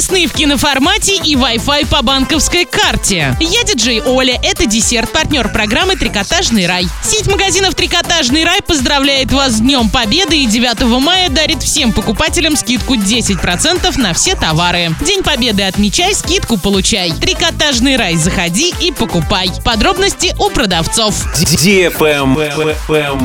весны в киноформате и Wi-Fi по банковской карте. Я диджей Оля, это десерт, партнер программы «Трикотажный рай». Сеть магазинов «Трикотажный рай» поздравляет вас с Днем Победы и 9 мая дарит всем покупателям скидку 10% на все товары. День Победы отмечай, скидку получай. «Трикотажный рай» заходи и покупай. Подробности у продавцов.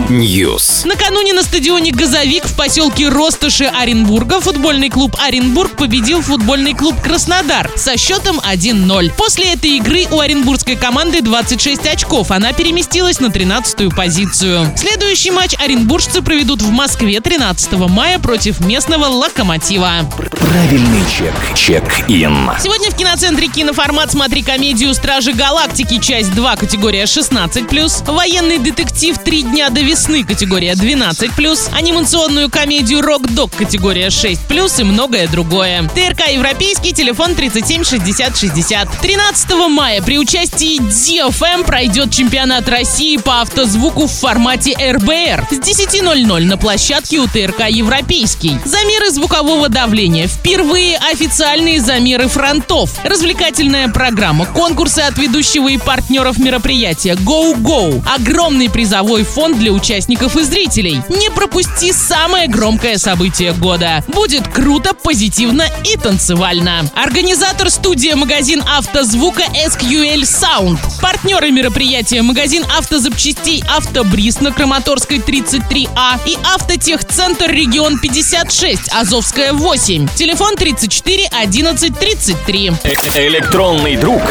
News. Накануне на стадионе «Газовик» в поселке Ростоши Оренбурга футбольный клуб Оренбург победил футбольный клуб Краснодар со счетом 1-0. После этой игры у оренбургской команды 26 очков. Она переместилась на 13-ю позицию. Следующий матч оренбуржцы проведут в Москве 13 мая против местного «Локомотива». Правильный чек. Чек-ин. Сегодня в киноцентре «Киноформат» смотри комедию «Стражи Галактики», часть 2, категория 16+, военный детектив «Три дня до весны», категория 12+, анимационную комедию «Рок-дог», категория 6+, и многое другое. ТРК «Европейский», телефон 37 60 60. 13 мая при участии DFM пройдет чемпионат России по автозвуку в формате РБР с 10.00 на площадке у ТРК «Европейский». Замеры звукового давления. Впервые официальные замеры фронтов. Развлекательная программа, конкурсы от ведущего и партнеров мероприятия Go Go. Огромный призовой фонд для участников и зрителей. Не пропусти самое громкое событие года. Будет круто, позитивно и танцевально. Организатор студия магазин автозвука SQL Sound. Партнеры мероприятия магазин автозапчастей Автобриз на Краматорской 33А и Автотехцентр регион 56, Азовская 8. Телефон 34 11 33. Электронный друг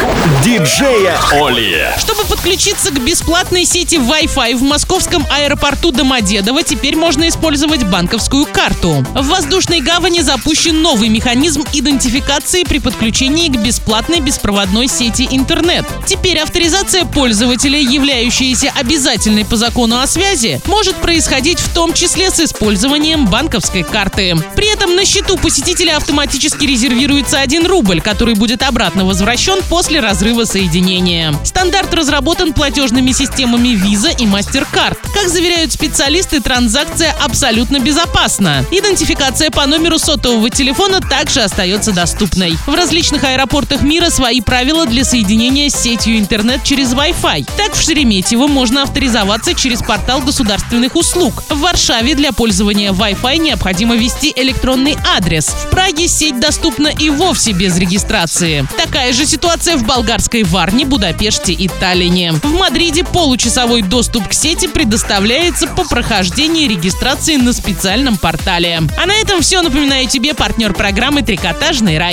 диджея Оли. Чтобы подключиться к бесплатной сети Wi-Fi в московском аэропорту Домодедово, теперь можно использовать банковскую карту. В воздушной гавани запущен новый механизм идентификации при подключении к бесплатной беспроводной сети интернет. Теперь авторизация пользователя, являющаяся обязательной по закону о связи, может происходить в том числе с использованием банковской карты. При этом на счету посетителя автоматически резервируется 1 рубль, который будет обратно возвращен после разрыва соединения. Стандарт разработан платежными системами Visa и MasterCard. Как заверяют специалисты, транзакция абсолютно безопасна. Идентификация по номеру сотового телефона также остается доступной. В различных аэропортах мира свои правила для соединения с сетью интернет через Wi-Fi. Так в Шереметьево можно авторизоваться через портал государственных услуг. В Варшаве для пользования Wi-Fi необходимо ввести электронный адрес. В Праге сеть доступна и вовсе без регистрации. Такая же ситуация в болгарской Варне, Будапеште и Таллине. В Мадриде получасовой доступ к сети предоставляется по прохождении регистрации на специальном портале. А на этом все. Напоминаю тебе партнер программы «Трикотажный рай».